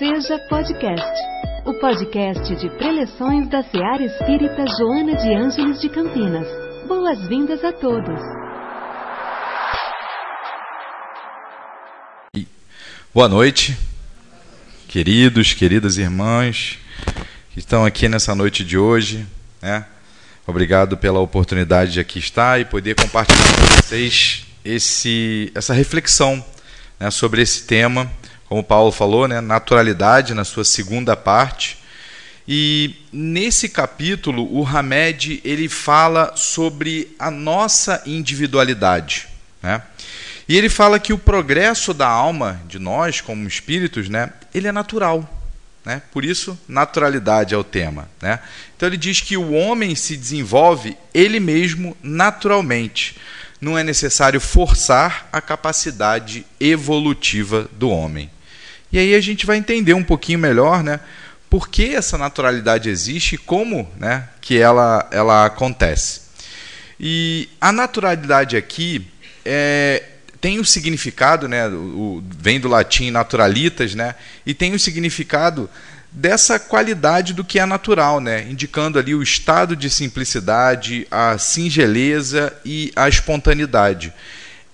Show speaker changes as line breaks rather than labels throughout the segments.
Seja Podcast, o podcast de preleções da Seara Espírita Joana de Ângeles de Campinas. Boas-vindas a todos.
Boa noite, queridos, queridas irmãs que estão aqui nessa noite de hoje. Né? Obrigado pela oportunidade de aqui estar e poder compartilhar com vocês esse, essa reflexão né, sobre esse tema como Paulo falou, né, naturalidade na sua segunda parte. E nesse capítulo, o Hamed ele fala sobre a nossa individualidade. Né? E ele fala que o progresso da alma, de nós como espíritos, né, ele é natural. Né? Por isso, naturalidade é o tema. Né? Então ele diz que o homem se desenvolve ele mesmo naturalmente não é necessário forçar a capacidade evolutiva do homem. E aí a gente vai entender um pouquinho melhor, né, por que essa naturalidade existe e como, né, que ela ela acontece. E a naturalidade aqui é, tem o significado, né, o, vem do latim naturalitas, né, e tem o significado dessa qualidade do que é natural, né, indicando ali o estado de simplicidade, a singeleza e a espontaneidade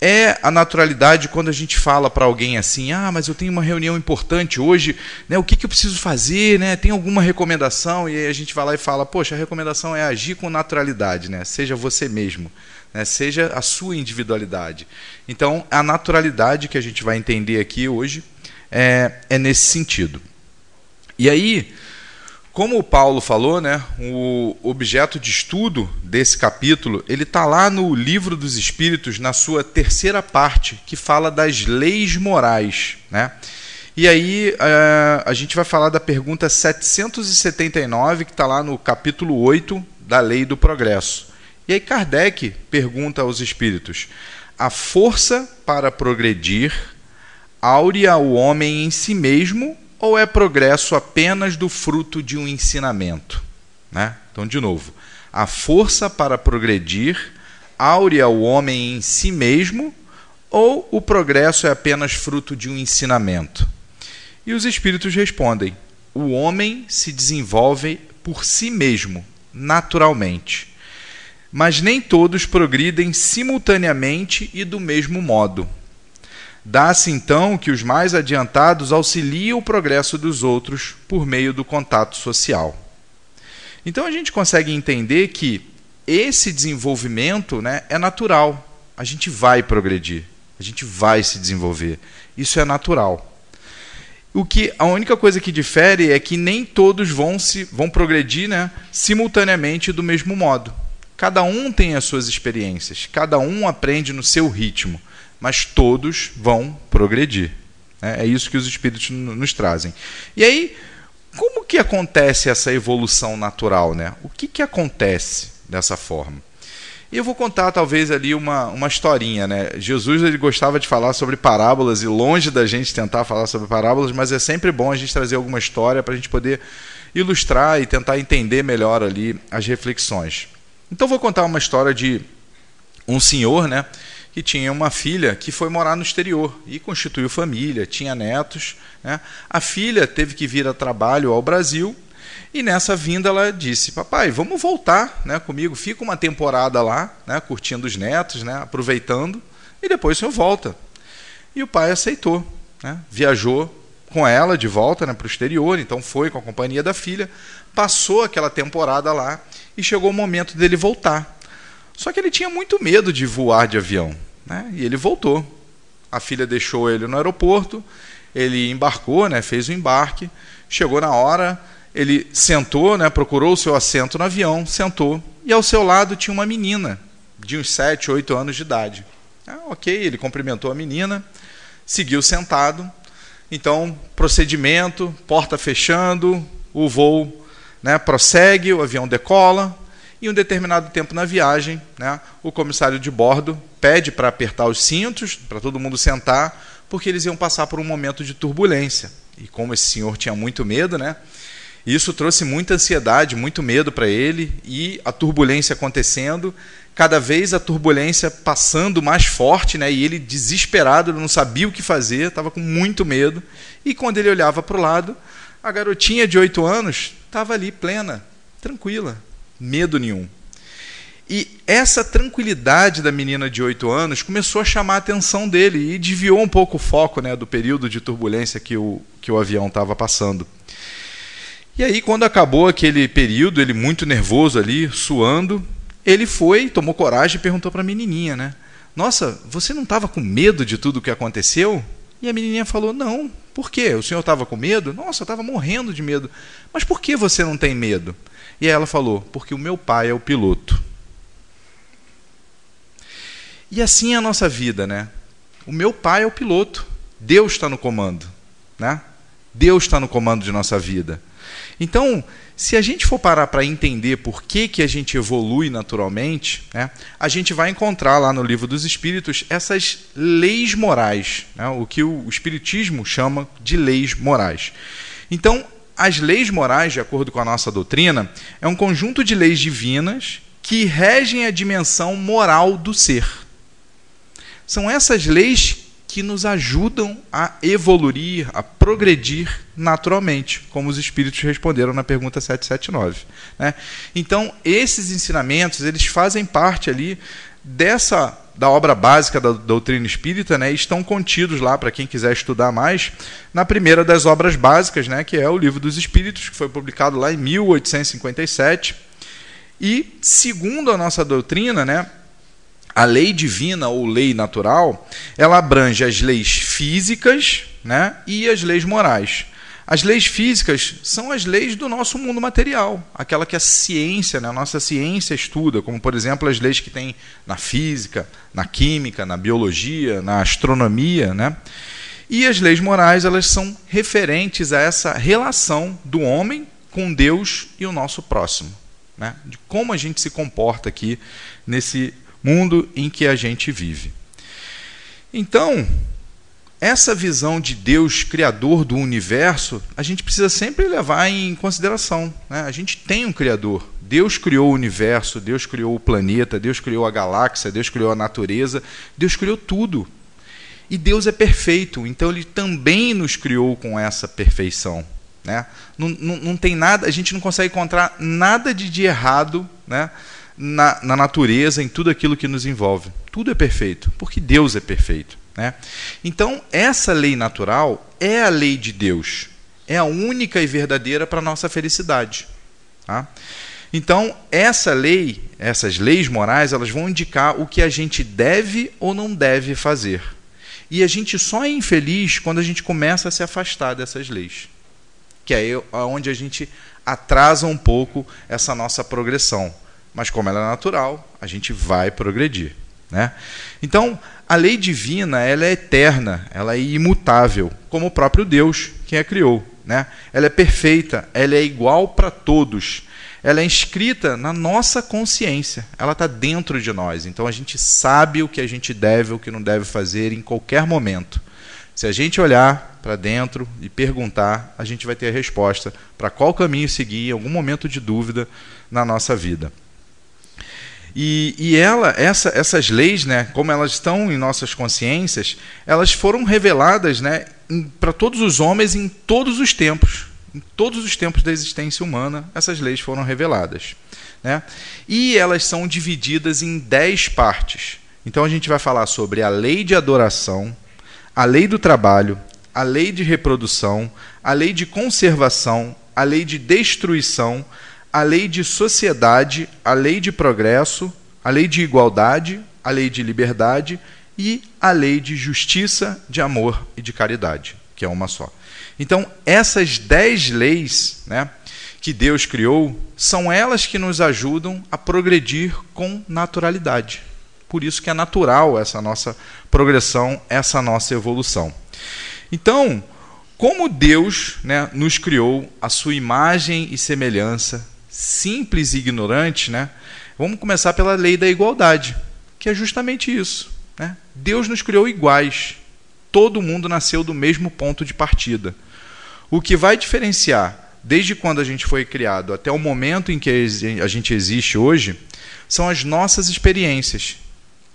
é a naturalidade quando a gente fala para alguém assim: ah, mas eu tenho uma reunião importante hoje, né, o que, que eu preciso fazer? Né, tem alguma recomendação? E aí a gente vai lá e fala: poxa, a recomendação é agir com naturalidade, né, seja você mesmo, né, seja a sua individualidade. Então, a naturalidade que a gente vai entender aqui hoje é, é nesse sentido. E aí. Como o Paulo falou, né, o objeto de estudo desse capítulo ele está lá no livro dos Espíritos, na sua terceira parte, que fala das leis morais. Né? E aí uh, a gente vai falar da pergunta 779, que está lá no capítulo 8 da Lei do Progresso. E aí Kardec pergunta aos Espíritos: a força para progredir áurea o homem em si mesmo ou é progresso apenas do fruto de um ensinamento? Né? Então, de novo, a força para progredir áurea o homem em si mesmo ou o progresso é apenas fruto de um ensinamento? E os espíritos respondem: o homem se desenvolve por si mesmo, naturalmente. Mas nem todos progridem simultaneamente e do mesmo modo. Dá-se então que os mais adiantados auxiliam o progresso dos outros por meio do contato social. Então a gente consegue entender que esse desenvolvimento né, é natural. A gente vai progredir, a gente vai se desenvolver. Isso é natural. O que a única coisa que difere é que nem todos vão se vão progredir, né, simultaneamente do mesmo modo. Cada um tem as suas experiências, cada um aprende no seu ritmo mas todos vão progredir. É, é isso que os espíritos nos trazem. E aí, como que acontece essa evolução natural? Né? O que, que acontece dessa forma? E eu vou contar talvez ali uma, uma historinha. Né? Jesus ele gostava de falar sobre parábolas e longe da gente tentar falar sobre parábolas, mas é sempre bom a gente trazer alguma história para a gente poder ilustrar e tentar entender melhor ali as reflexões. Então vou contar uma história de um senhor, né? Que tinha uma filha que foi morar no exterior e constituiu família, tinha netos. Né? A filha teve que vir a trabalho ao Brasil e nessa vinda ela disse: Papai, vamos voltar né, comigo, fica uma temporada lá, né, curtindo os netos, né, aproveitando, e depois o senhor volta. E o pai aceitou, né, viajou com ela de volta né, para o exterior, então foi com a companhia da filha, passou aquela temporada lá e chegou o momento dele voltar. Só que ele tinha muito medo de voar de avião. Né? E ele voltou. A filha deixou ele no aeroporto, ele embarcou, né? fez o embarque, chegou na hora, ele sentou, né? procurou o seu assento no avião, sentou, e ao seu lado tinha uma menina de uns 7, 8 anos de idade. Ah, ok, ele cumprimentou a menina, seguiu sentado. Então, procedimento, porta fechando, o voo né, prossegue, o avião decola, e um determinado tempo na viagem, né, o comissário de bordo pede para apertar os cintos, para todo mundo sentar, porque eles iam passar por um momento de turbulência. E como esse senhor tinha muito medo, né, isso trouxe muita ansiedade, muito medo para ele, e a turbulência acontecendo, cada vez a turbulência passando mais forte, né? E ele desesperado, não sabia o que fazer, estava com muito medo. E quando ele olhava para o lado, a garotinha de oito anos estava ali plena, tranquila, medo nenhum. E essa tranquilidade da menina de oito anos começou a chamar a atenção dele e desviou um pouco o foco né, do período de turbulência que o, que o avião estava passando. E aí, quando acabou aquele período, ele muito nervoso ali, suando, ele foi, tomou coragem e perguntou para a menininha, né? Nossa, você não estava com medo de tudo o que aconteceu? E a menininha falou: Não, por quê? O senhor estava com medo? Nossa, eu estava morrendo de medo. Mas por que você não tem medo? E ela falou: Porque o meu pai é o piloto. E assim é a nossa vida, né? O meu pai é o piloto. Deus está no comando, né? Deus está no comando de nossa vida. Então, se a gente for parar para entender por que, que a gente evolui naturalmente, né, a gente vai encontrar lá no livro dos Espíritos essas leis morais, né, o que o Espiritismo chama de leis morais. Então, as leis morais, de acordo com a nossa doutrina, é um conjunto de leis divinas que regem a dimensão moral do ser. São essas leis que nos ajudam a evoluir, a progredir naturalmente, como os espíritos responderam na pergunta 779. Né? Então, esses ensinamentos, eles fazem parte ali dessa da obra básica da doutrina espírita, né, estão contidos lá para quem quiser estudar mais, na primeira das obras básicas, né, que é o Livro dos Espíritos, que foi publicado lá em 1857. E segundo a nossa doutrina, né, a lei divina ou lei natural, ela abrange as leis físicas né, e as leis morais. As leis físicas são as leis do nosso mundo material, aquela que a ciência, né, a nossa ciência estuda, como por exemplo as leis que tem na física, na química, na biologia, na astronomia, né? E as leis morais, elas são referentes a essa relação do homem com Deus e o nosso próximo, né? De como a gente se comporta aqui nesse mundo em que a gente vive. Então, essa visão de Deus criador do universo, a gente precisa sempre levar em consideração. Né? A gente tem um criador. Deus criou o universo, Deus criou o planeta, Deus criou a galáxia, Deus criou a natureza, Deus criou tudo. E Deus é perfeito, então Ele também nos criou com essa perfeição. Né? Não, não, não tem nada, a gente não consegue encontrar nada de, de errado né? na, na natureza, em tudo aquilo que nos envolve. Tudo é perfeito, porque Deus é perfeito. Né? Então, essa lei natural é a lei de Deus. É a única e verdadeira para a nossa felicidade. Tá? Então, essa lei, essas leis morais, elas vão indicar o que a gente deve ou não deve fazer. E a gente só é infeliz quando a gente começa a se afastar dessas leis. Que é onde a gente atrasa um pouco essa nossa progressão mas como ela é natural, a gente vai progredir. Né? Então, a lei divina ela é eterna, ela é imutável, como o próprio Deus que a criou. Né? Ela é perfeita, ela é igual para todos. Ela é inscrita na nossa consciência, ela está dentro de nós. Então a gente sabe o que a gente deve ou o que não deve fazer em qualquer momento. Se a gente olhar para dentro e perguntar, a gente vai ter a resposta para qual caminho seguir em algum momento de dúvida na nossa vida. E, e ela, essa, essas leis, né, como elas estão em nossas consciências, elas foram reveladas né, para todos os homens em todos os tempos. Em todos os tempos da existência humana, essas leis foram reveladas. Né? E elas são divididas em dez partes. Então a gente vai falar sobre a lei de adoração, a lei do trabalho, a lei de reprodução, a lei de conservação, a lei de destruição, a lei de sociedade, a lei de progresso, a lei de igualdade, a lei de liberdade e a lei de justiça, de amor e de caridade, que é uma só. Então, essas dez leis né, que Deus criou são elas que nos ajudam a progredir com naturalidade. Por isso que é natural essa nossa progressão, essa nossa evolução. Então, como Deus né, nos criou a sua imagem e semelhança, simples e ignorante, né? Vamos começar pela lei da igualdade, que é justamente isso. Né? Deus nos criou iguais. Todo mundo nasceu do mesmo ponto de partida. O que vai diferenciar, desde quando a gente foi criado até o momento em que a gente existe hoje, são as nossas experiências,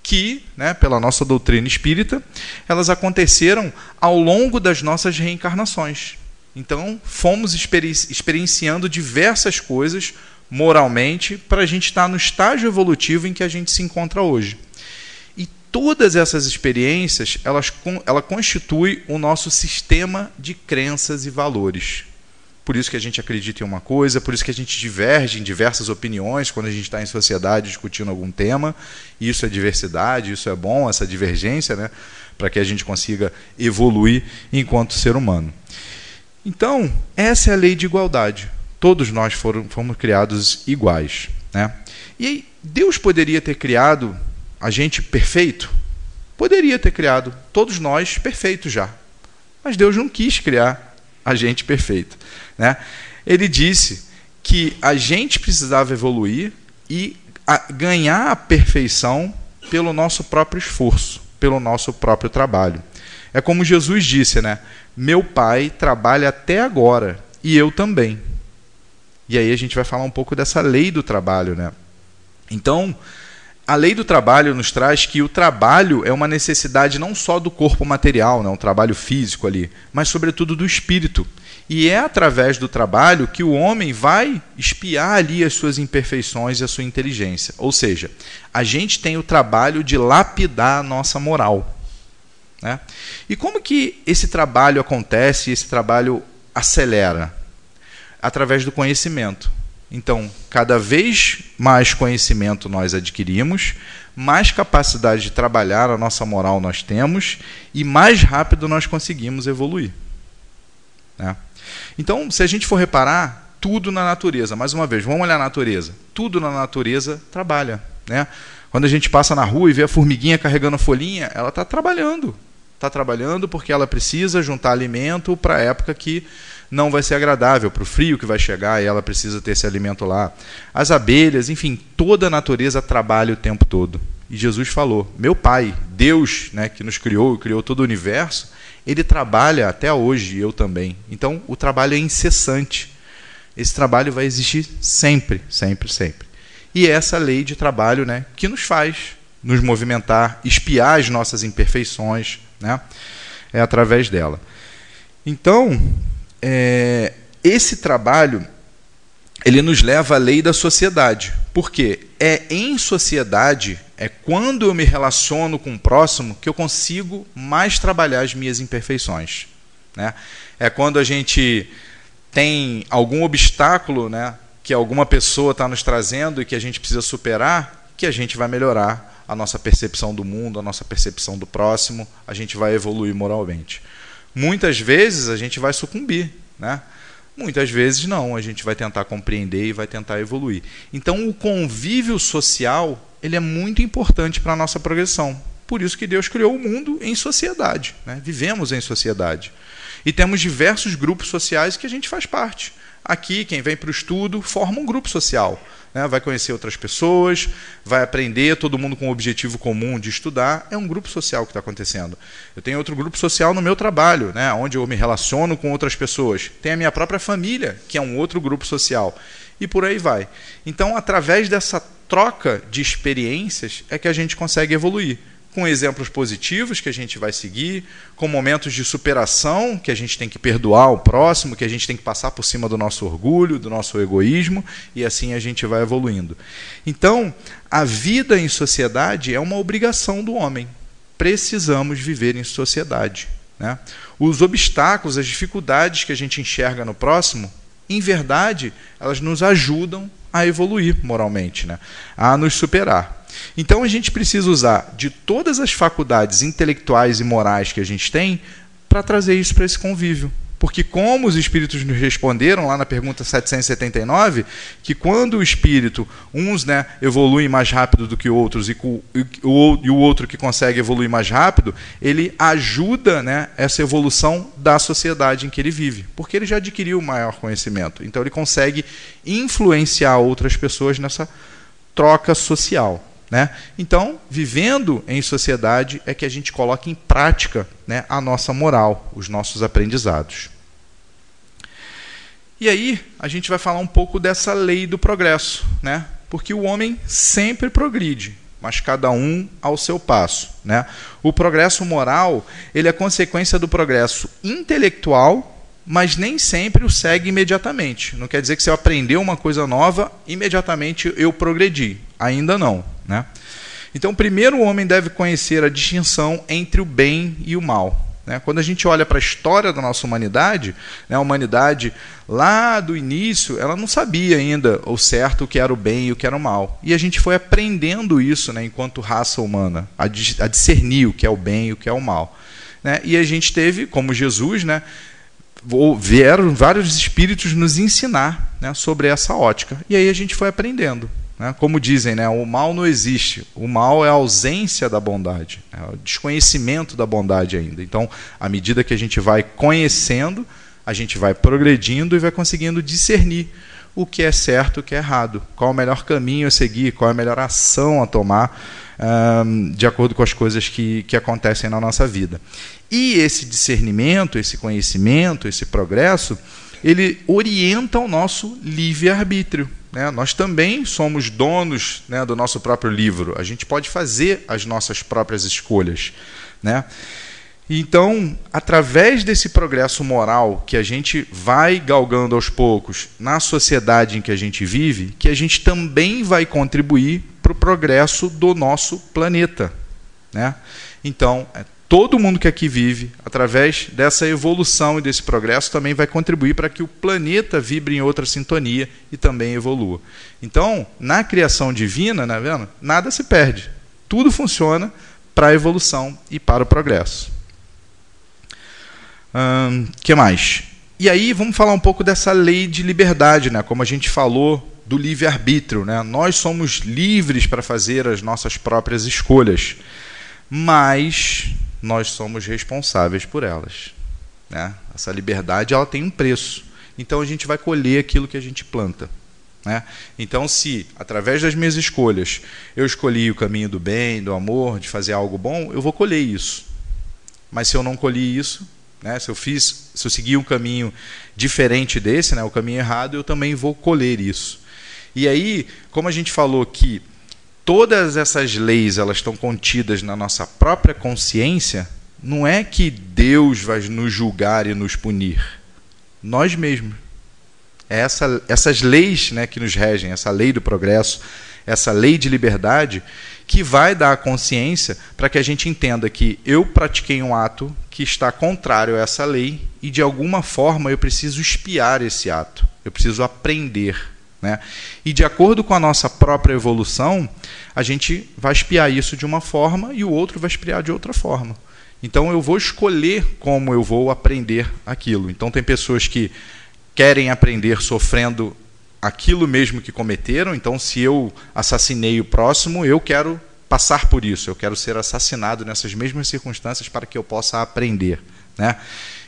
que, né, pela nossa doutrina espírita, elas aconteceram ao longo das nossas reencarnações. Então, fomos experienciando diversas coisas moralmente para a gente estar no estágio evolutivo em que a gente se encontra hoje. E todas essas experiências, elas, ela constitui o nosso sistema de crenças e valores. Por isso que a gente acredita em uma coisa, por isso que a gente diverge em diversas opiniões quando a gente está em sociedade discutindo algum tema. Isso é diversidade, isso é bom, essa divergência, né, para que a gente consiga evoluir enquanto ser humano. Então, essa é a lei de igualdade. Todos nós foram, fomos criados iguais. Né? E Deus poderia ter criado a gente perfeito? Poderia ter criado todos nós perfeitos já. Mas Deus não quis criar a gente perfeito. Né? Ele disse que a gente precisava evoluir e ganhar a perfeição pelo nosso próprio esforço, pelo nosso próprio trabalho. É como Jesus disse, né? Meu pai trabalha até agora e eu também. E aí a gente vai falar um pouco dessa lei do trabalho, né? Então, a lei do trabalho nos traz que o trabalho é uma necessidade não só do corpo material, né, um trabalho físico ali, mas sobretudo do espírito. E é através do trabalho que o homem vai espiar ali as suas imperfeições e a sua inteligência. Ou seja, a gente tem o trabalho de lapidar a nossa moral. Né? E como que esse trabalho acontece, esse trabalho acelera? Através do conhecimento. Então, cada vez mais conhecimento nós adquirimos, mais capacidade de trabalhar a nossa moral nós temos e mais rápido nós conseguimos evoluir. Né? Então, se a gente for reparar, tudo na natureza, mais uma vez, vamos olhar a natureza. Tudo na natureza trabalha. Né? Quando a gente passa na rua e vê a formiguinha carregando a folhinha, ela está trabalhando está trabalhando porque ela precisa juntar alimento para a época que não vai ser agradável, para o frio que vai chegar e ela precisa ter esse alimento lá. As abelhas, enfim, toda a natureza trabalha o tempo todo. E Jesus falou: Meu Pai, Deus, né, que nos criou, criou todo o universo, ele trabalha até hoje, eu também. Então, o trabalho é incessante. Esse trabalho vai existir sempre, sempre, sempre. E é essa lei de trabalho né, que nos faz nos movimentar, espiar as nossas imperfeições, né? É através dela. Então, é, esse trabalho ele nos leva à lei da sociedade. Porque é em sociedade, é quando eu me relaciono com o próximo que eu consigo mais trabalhar as minhas imperfeições. Né? É quando a gente tem algum obstáculo né, que alguma pessoa está nos trazendo e que a gente precisa superar, que a gente vai melhorar a nossa percepção do mundo, a nossa percepção do próximo, a gente vai evoluir moralmente. Muitas vezes a gente vai sucumbir, né? Muitas vezes não, a gente vai tentar compreender e vai tentar evoluir. Então o convívio social, ele é muito importante para a nossa progressão. Por isso que Deus criou o mundo em sociedade, né? Vivemos em sociedade. E temos diversos grupos sociais que a gente faz parte. Aqui, quem vem para o estudo forma um grupo social né? vai conhecer outras pessoas, vai aprender, todo mundo com o objetivo comum de estudar. É um grupo social que está acontecendo. Eu tenho outro grupo social no meu trabalho, né? onde eu me relaciono com outras pessoas. Tem a minha própria família, que é um outro grupo social. E por aí vai. Então, através dessa troca de experiências, é que a gente consegue evoluir com exemplos positivos que a gente vai seguir, com momentos de superação que a gente tem que perdoar o próximo, que a gente tem que passar por cima do nosso orgulho, do nosso egoísmo, e assim a gente vai evoluindo. Então, a vida em sociedade é uma obrigação do homem. Precisamos viver em sociedade. Né? Os obstáculos, as dificuldades que a gente enxerga no próximo, em verdade, elas nos ajudam a evoluir moralmente, né? a nos superar. Então a gente precisa usar de todas as faculdades intelectuais e morais que a gente tem para trazer isso para esse convívio. Porque, como os espíritos nos responderam lá na pergunta 779, que quando o espírito, uns né, evoluem mais rápido do que outros e o, outro que consegue evoluir mais rápido, ele ajuda né, essa evolução da sociedade em que ele vive. Porque ele já adquiriu maior conhecimento. Então, ele consegue influenciar outras pessoas nessa troca social. Né? Então, vivendo em sociedade é que a gente coloca em prática né, a nossa moral, os nossos aprendizados. E aí, a gente vai falar um pouco dessa lei do progresso. Né? Porque o homem sempre progride, mas cada um ao seu passo. Né? O progresso moral ele é consequência do progresso intelectual, mas nem sempre o segue imediatamente. Não quer dizer que se eu aprender uma coisa nova, imediatamente eu progredi. Ainda não. Né? Então, primeiro o homem deve conhecer a distinção entre o bem e o mal. Né? Quando a gente olha para a história da nossa humanidade, né, a humanidade lá do início, ela não sabia ainda o certo o que era o bem e o que era o mal. E a gente foi aprendendo isso né, enquanto raça humana, a, discernir o que é o bem e o que é o mal. Né? E a gente teve, como Jesus, né, vieram vários espíritos nos ensinar né, sobre essa ótica. E aí a gente foi aprendendo. Né? Como dizem, né, o mal não existe. O mal é a ausência da bondade, é o desconhecimento da bondade ainda. Então, à medida que a gente vai conhecendo, a gente vai progredindo e vai conseguindo discernir o que é certo o que é errado, qual é o melhor caminho a seguir, qual é a melhor ação a tomar, um, de acordo com as coisas que, que acontecem na nossa vida. E esse discernimento, esse conhecimento, esse progresso, ele orienta o nosso livre-arbítrio. Né? Nós também somos donos né, do nosso próprio livro. A gente pode fazer as nossas próprias escolhas. Né? Então, através desse progresso moral que a gente vai galgando aos poucos na sociedade em que a gente vive, que a gente também vai contribuir para o progresso do nosso planeta. Né? Então, é todo mundo que aqui vive, através dessa evolução e desse progresso, também vai contribuir para que o planeta vibre em outra sintonia e também evolua. Então, na criação divina, né, vendo? nada se perde. Tudo funciona para a evolução e para o progresso. O hum, que mais? E aí vamos falar um pouco dessa lei de liberdade, né? como a gente falou do livre-arbítrio. Né? Nós somos livres para fazer as nossas próprias escolhas, mas nós somos responsáveis por elas. Né? Essa liberdade ela tem um preço. Então a gente vai colher aquilo que a gente planta. Né? Então, se através das minhas escolhas eu escolhi o caminho do bem, do amor, de fazer algo bom, eu vou colher isso. Mas se eu não colhi isso, né, se eu fiz, se eu seguir um caminho diferente desse, né, o caminho errado, eu também vou colher isso. E aí, como a gente falou que todas essas leis elas estão contidas na nossa própria consciência, não é que Deus vai nos julgar e nos punir. Nós mesmos. É essa, essas leis né, que nos regem, essa lei do progresso, essa lei de liberdade, que vai dar a consciência para que a gente entenda que eu pratiquei um ato que está contrário a essa lei e, de alguma forma, eu preciso espiar esse ato, eu preciso aprender né? E de acordo com a nossa própria evolução, a gente vai espiar isso de uma forma e o outro vai espiar de outra forma. Então eu vou escolher como eu vou aprender aquilo. Então tem pessoas que querem aprender sofrendo aquilo mesmo que cometeram. Então se eu assassinei o próximo, eu quero passar por isso. Eu quero ser assassinado nessas mesmas circunstâncias para que eu possa aprender. Né?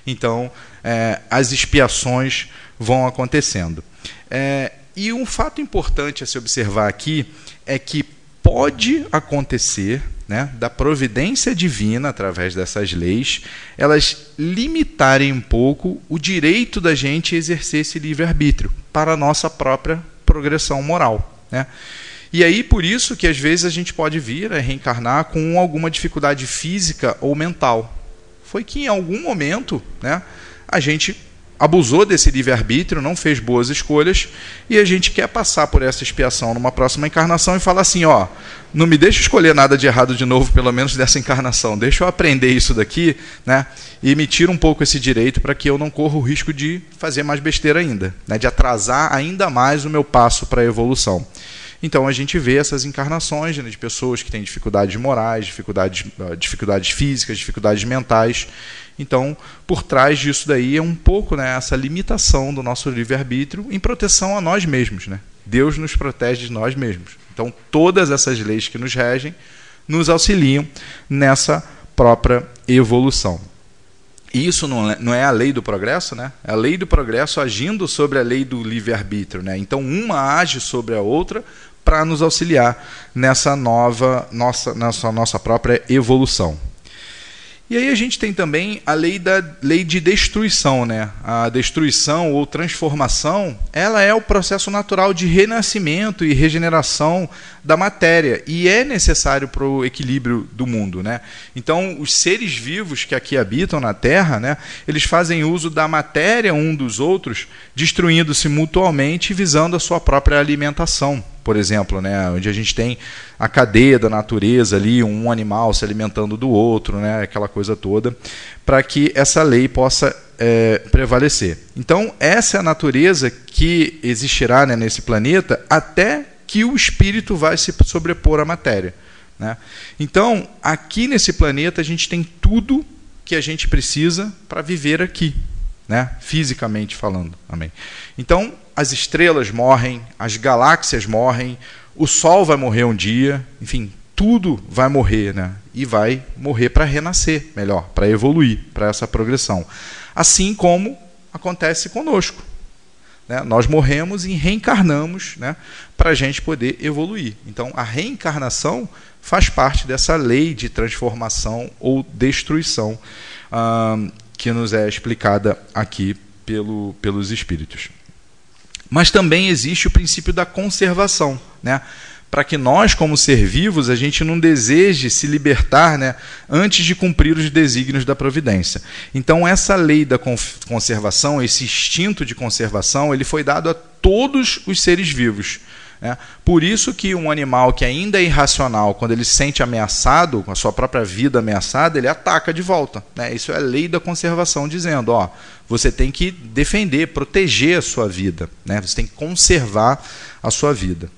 Então é, as expiações vão acontecendo. É, e um fato importante a se observar aqui é que pode acontecer, né, da providência divina através dessas leis, elas limitarem um pouco o direito da gente exercer esse livre-arbítrio para a nossa própria progressão moral. Né? E aí, por isso que às vezes a gente pode vir a reencarnar com alguma dificuldade física ou mental. Foi que em algum momento né, a gente abusou desse livre-arbítrio, não fez boas escolhas, e a gente quer passar por essa expiação numa próxima encarnação e falar assim, ó, não me deixa escolher nada de errado de novo, pelo menos dessa encarnação. Deixa eu aprender isso daqui, né? E me tira um pouco esse direito para que eu não corra o risco de fazer mais besteira ainda, né? De atrasar ainda mais o meu passo para a evolução. Então a gente vê essas encarnações né, de pessoas que têm dificuldades morais, dificuldades, dificuldades físicas, dificuldades mentais. Então, por trás disso daí é um pouco né, essa limitação do nosso livre-arbítrio em proteção a nós mesmos. Né? Deus nos protege de nós mesmos. Então, todas essas leis que nos regem nos auxiliam nessa própria evolução. E isso não é, é a lei do progresso, né? É a lei do progresso agindo sobre a lei do livre-arbítrio. Né? Então, uma age sobre a outra para nos auxiliar nessa nova nossa, nossa, nossa própria evolução. E aí a gente tem também a lei da lei de destruição, né? A destruição ou transformação, ela é o processo natural de renascimento e regeneração da matéria e é necessário para o equilíbrio do mundo, né? Então, os seres vivos que aqui habitam na Terra, né, eles fazem uso da matéria um dos outros, destruindo-se mutuamente visando a sua própria alimentação por exemplo, né, onde a gente tem a cadeia da natureza ali, um animal se alimentando do outro, né, aquela coisa toda, para que essa lei possa é, prevalecer. Então, essa é a natureza que existirá né, nesse planeta até que o espírito vai se sobrepor à matéria. Né? Então, aqui nesse planeta, a gente tem tudo que a gente precisa para viver aqui, né? fisicamente falando. Amém. Então, as estrelas morrem, as galáxias morrem, o Sol vai morrer um dia, enfim, tudo vai morrer, né? E vai morrer para renascer, melhor, para evoluir, para essa progressão. Assim como acontece conosco. Né? Nós morremos e reencarnamos né? para a gente poder evoluir. Então, a reencarnação faz parte dessa lei de transformação ou destruição hum, que nos é explicada aqui pelo, pelos espíritos. Mas também existe o princípio da conservação, né? Para que nós, como ser vivos, a gente não deseje se libertar né, antes de cumprir os desígnios da providência. Então, essa lei da conservação, esse instinto de conservação, ele foi dado a todos os seres vivos. Né? Por isso que um animal que ainda é irracional, quando ele se sente ameaçado, com a sua própria vida ameaçada, ele ataca de volta. Né? Isso é a lei da conservação, dizendo: ó, você tem que defender, proteger a sua vida, né? você tem que conservar a sua vida.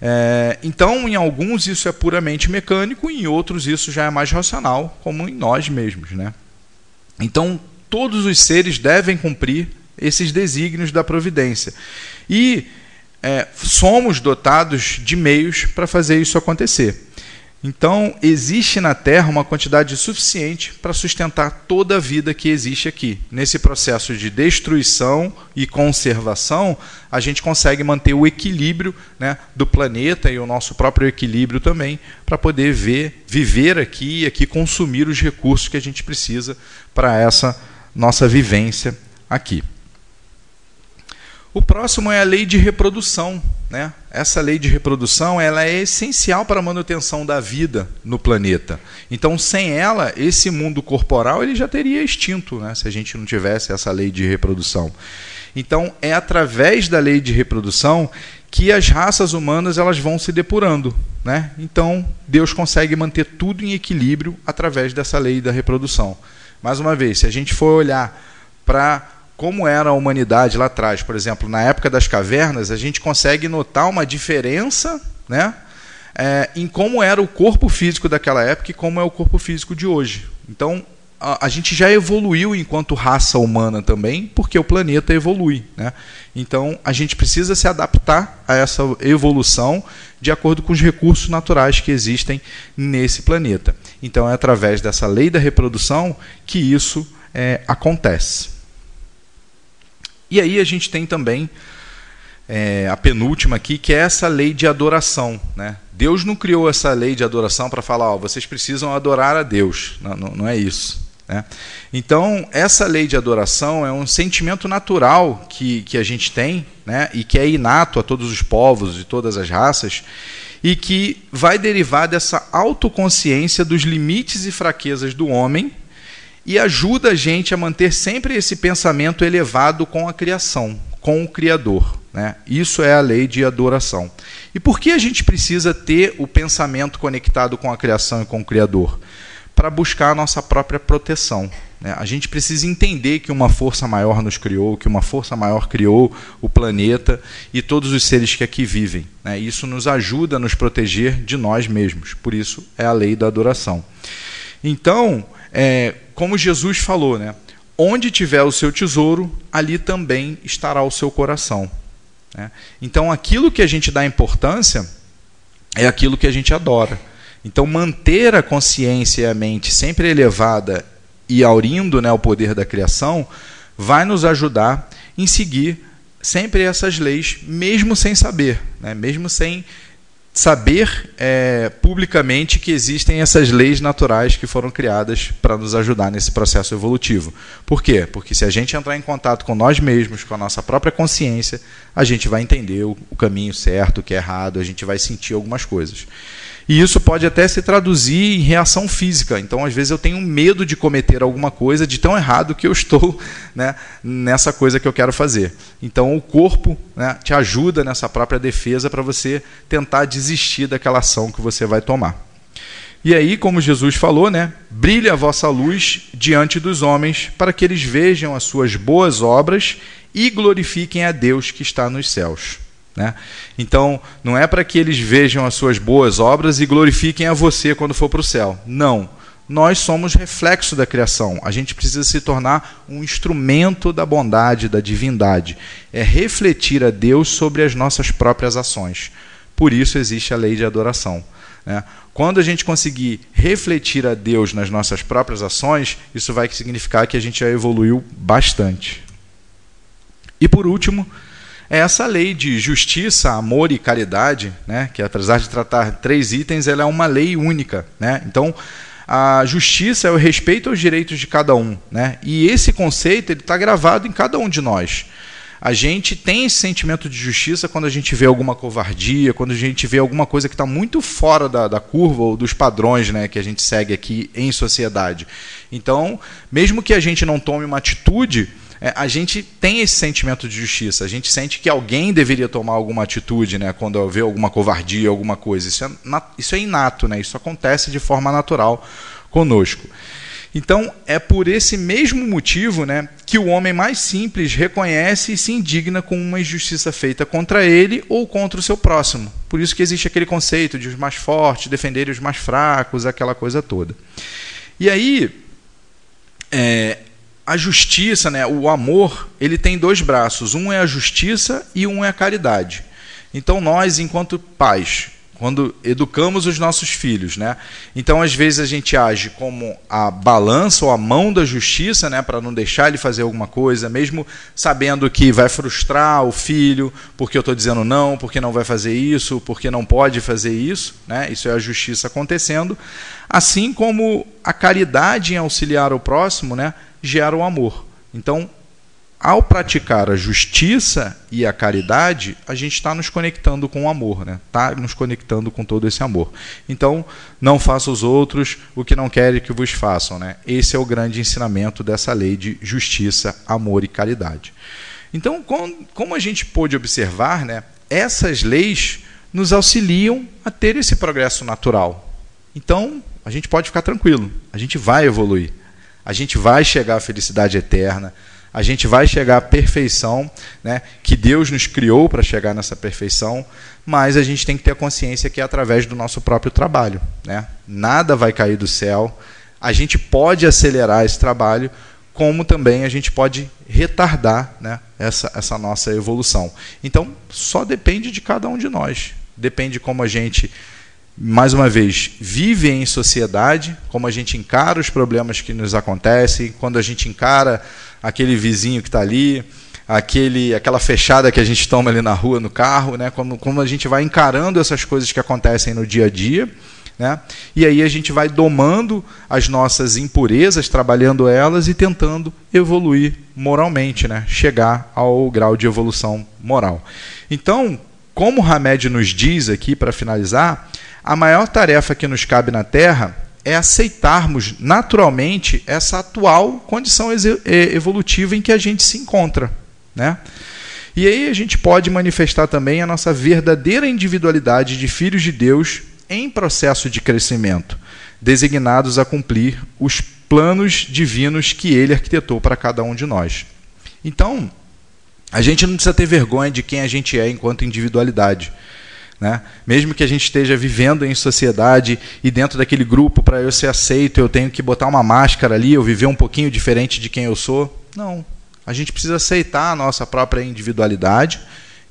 É, então, em alguns isso é puramente mecânico, em outros isso já é mais racional, como em nós mesmos. Né? Então, todos os seres devem cumprir esses desígnios da providência. E é, somos dotados de meios para fazer isso acontecer. Então, existe na Terra uma quantidade suficiente para sustentar toda a vida que existe aqui. Nesse processo de destruição e conservação, a gente consegue manter o equilíbrio né, do planeta e o nosso próprio equilíbrio também, para poder ver, viver aqui e aqui consumir os recursos que a gente precisa para essa nossa vivência aqui. O próximo é a lei de reprodução. Né? Essa lei de reprodução ela é essencial para a manutenção da vida no planeta. Então, sem ela, esse mundo corporal ele já teria extinto, né? se a gente não tivesse essa lei de reprodução. Então, é através da lei de reprodução que as raças humanas elas vão se depurando. Né? Então, Deus consegue manter tudo em equilíbrio através dessa lei da reprodução. Mais uma vez, se a gente for olhar para como era a humanidade lá atrás. Por exemplo, na época das cavernas, a gente consegue notar uma diferença né, é, em como era o corpo físico daquela época e como é o corpo físico de hoje. Então, a, a, gente já evoluiu enquanto raça humana também, porque o planeta evolui. Né? Então, a gente precisa se adaptar a essa evolução de acordo com os recursos naturais que existem nesse planeta. Então, é através dessa lei da reprodução que isso é, acontece. E aí a gente tem também é, a penúltima aqui, que é essa lei de adoração. Né? Deus não criou essa lei de adoração para falar, ó, vocês precisam adorar a Deus. Não, não, não é isso. Né? Então, essa lei de adoração é um sentimento natural que, que a gente tem, né? e que é inato a todos os povos e todas as raças, e que vai derivar dessa autoconsciência dos limites e fraquezas do homem e ajuda a gente a manter sempre esse pensamento elevado com a criação, com o Criador. Né? Isso é a lei de adoração. E por que a gente precisa ter o pensamento conectado com a criação e com o Criador? Para buscar a nossa própria proteção. Né? A gente precisa entender que uma força maior nos criou, que uma força maior criou o planeta e todos os seres que aqui vivem. Né? Isso nos ajuda a nos proteger de nós mesmos. Por isso é a lei da adoração. Então, é, como Jesus falou, né? Onde tiver o seu tesouro, ali também estará o seu coração. Né? Então, aquilo que a gente dá importância é aquilo que a gente adora. Então, manter a consciência e a mente sempre elevada e aurindo né, o poder da criação vai nos ajudar em seguir sempre essas leis, mesmo sem saber, né? mesmo sem saber é, publicamente que existem essas leis naturais que foram criadas para nos ajudar nesse processo evolutivo. Por quê? Porque se a gente entrar em contato com nós mesmos, com a nossa própria consciência, a gente vai entender o, o caminho certo, o que é errado, a gente vai sentir algumas coisas. E isso pode até se traduzir em reação física. Então, às vezes, eu tenho medo de cometer alguma coisa de tão errado que eu estou né, nessa coisa que eu quero fazer. Então, o corpo né, te ajuda nessa própria defesa para você tentar desistir daquela ação que você vai tomar. E aí, como Jesus falou, né, brilhe a vossa luz diante dos homens, para que eles vejam as suas boas obras e glorifiquem a Deus que está nos céus. Né? Então, não é para que eles vejam as suas boas obras e glorifiquem a você quando for para o céu. Não. Nós somos reflexo da criação. A gente precisa se tornar um instrumento da bondade, da divindade. É refletir a Deus sobre as nossas próprias ações. Por isso existe a lei de adoração. Né? Quando a gente conseguir refletir a Deus nas nossas próprias ações, isso vai significar que a gente já evoluiu bastante. E por último, é essa lei de justiça, amor e caridade, né? que apesar de tratar três itens, ela é uma lei única. Né? Então, a justiça é o respeito aos direitos de cada um. Né? E esse conceito está gravado em cada um de nós. A gente tem esse sentimento de justiça quando a gente vê alguma covardia, quando a gente vê alguma coisa que está muito fora da, da, curva ou dos padrões né, que a gente segue aqui em sociedade. Então, mesmo que a gente não tome uma atitude, a gente tem esse sentimento de justiça. A gente sente que alguém deveria tomar alguma atitude, né, quando vê alguma covardia, alguma coisa. Isso é, isso é inato, né? Isso acontece de forma natural conosco. Então, é por esse mesmo motivo né, que o homem mais simples reconhece e se indigna com uma injustiça feita contra ele ou contra o seu próximo. Por isso que existe aquele conceito de os mais fortes defenderem os mais fracos, aquela coisa toda. E aí, é, a justiça, né, o amor, ele tem dois braços. Um é a justiça e um é a caridade. Então nós, enquanto pais, quando educamos os nossos filhos, né? Então às vezes a gente age como a balança ou a mão da justiça, né, para não deixar ele fazer alguma coisa, mesmo sabendo que vai frustrar o filho, porque eu estou dizendo não, porque não vai fazer isso, porque não pode fazer isso, né? Isso é a justiça acontecendo, assim como a caridade em auxiliar o próximo, né? Gera o amor. Então, ao praticar a justiça e a caridade, a gente está nos conectando com o amor, né? Está nos conectando com todo esse amor. Então, não faça os outros o que não querem que vos façam, né? Esse é o grande ensinamento dessa lei de justiça, amor e caridade. Então, como a gente pôde observar, né? Essas leis nos auxiliam a ter esse progresso natural. Então, a gente pode ficar tranquilo. A gente vai evoluir a gente vai chegar à felicidade eterna, a gente vai chegar à perfeição, né, que Deus nos criou para chegar nessa perfeição, mas a gente tem que ter consciência que é através do nosso próprio trabalho. Né? Nada vai cair do céu, a gente pode acelerar esse trabalho, como também a gente pode retardar né, essa, essa nossa evolução. Então, só depende de cada um de nós. Depende de como a gente mais uma vez, vive em sociedade, como a gente encara os problemas que nos acontecem, quando a gente encara aquele vizinho que está ali, aquele, aquela fechada que a gente toma ali na rua, no carro, né? como, como a gente vai encarando essas coisas que acontecem no dia a dia. Né? E aí a gente vai domando as nossas impurezas, trabalhando elas e tentando evoluir moralmente, né? chegar ao grau de evolução moral. Então, como o Hamed nos diz aqui, para finalizar, a maior tarefa que nos cabe na Terra é aceitarmos naturalmente essa atual condição evolutiva em que a gente se encontra. Né? E aí a gente pode manifestar também a nossa verdadeira individualidade de filhos de Deus em processo de crescimento, designados a cumprir os planos divinos que ele arquitetou para cada um de nós. Então, a gente não precisa ter vergonha de quem a gente é enquanto individualidade. Né? Mesmo que a gente esteja vivendo em sociedade e dentro daquele grupo, para eu ser aceito, eu tenho que botar uma máscara ali, eu viver um pouquinho diferente de quem eu sou. Não. A gente precisa aceitar a nossa própria individualidade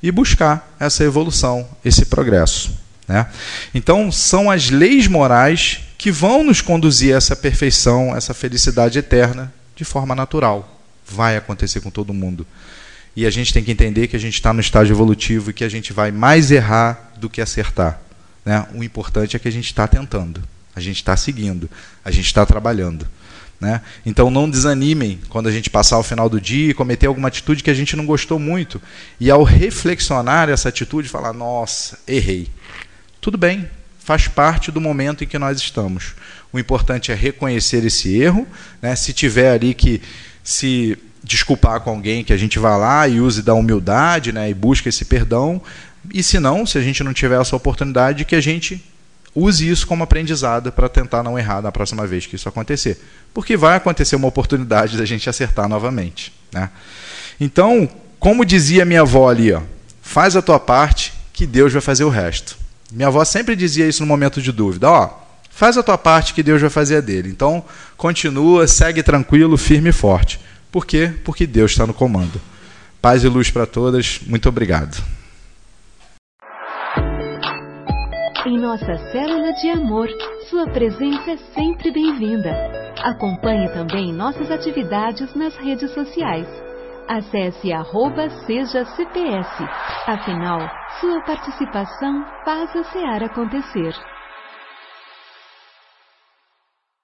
e buscar essa evolução, esse progresso. Né? Então, são as leis morais que vão nos conduzir a essa perfeição, essa felicidade eterna, de forma natural. Vai acontecer com todo mundo. E a gente tem que entender que a gente está no estágio evolutivo e que a gente vai mais errar do que acertar. Né? O importante é que a gente está tentando, a gente está seguindo, a gente está trabalhando. Né? Então não desanimem quando a gente passar o final do dia e cometer alguma atitude que a gente não gostou muito. E ao reflexionar essa atitude, falar: nossa, errei. Tudo bem, faz parte do momento em que nós estamos. O importante é reconhecer esse erro. Né? Se tiver ali que se desculpar com alguém, que a gente vá lá e use da humildade né? e busque esse perdão. E se não, se a gente não tiver essa oportunidade, que a gente use isso como aprendizado para tentar não errar na próxima vez que isso acontecer. Porque vai acontecer uma oportunidade da gente acertar novamente. Né? Então, como dizia minha avó ali, ó, faz a tua parte que Deus vai fazer o resto. Minha avó sempre dizia isso no momento de dúvida. Ó, faz a tua parte que Deus vai fazer a dele. Então, continua, segue tranquilo, firme e forte. Por quê? Porque Deus está no comando. Paz e luz para todas. Muito obrigado.
Em nossa célula de amor, sua presença é sempre bem-vinda. Acompanhe também nossas atividades nas redes sociais. Acesse arroba seja CPS. Afinal, sua participação faz a SEAR acontecer.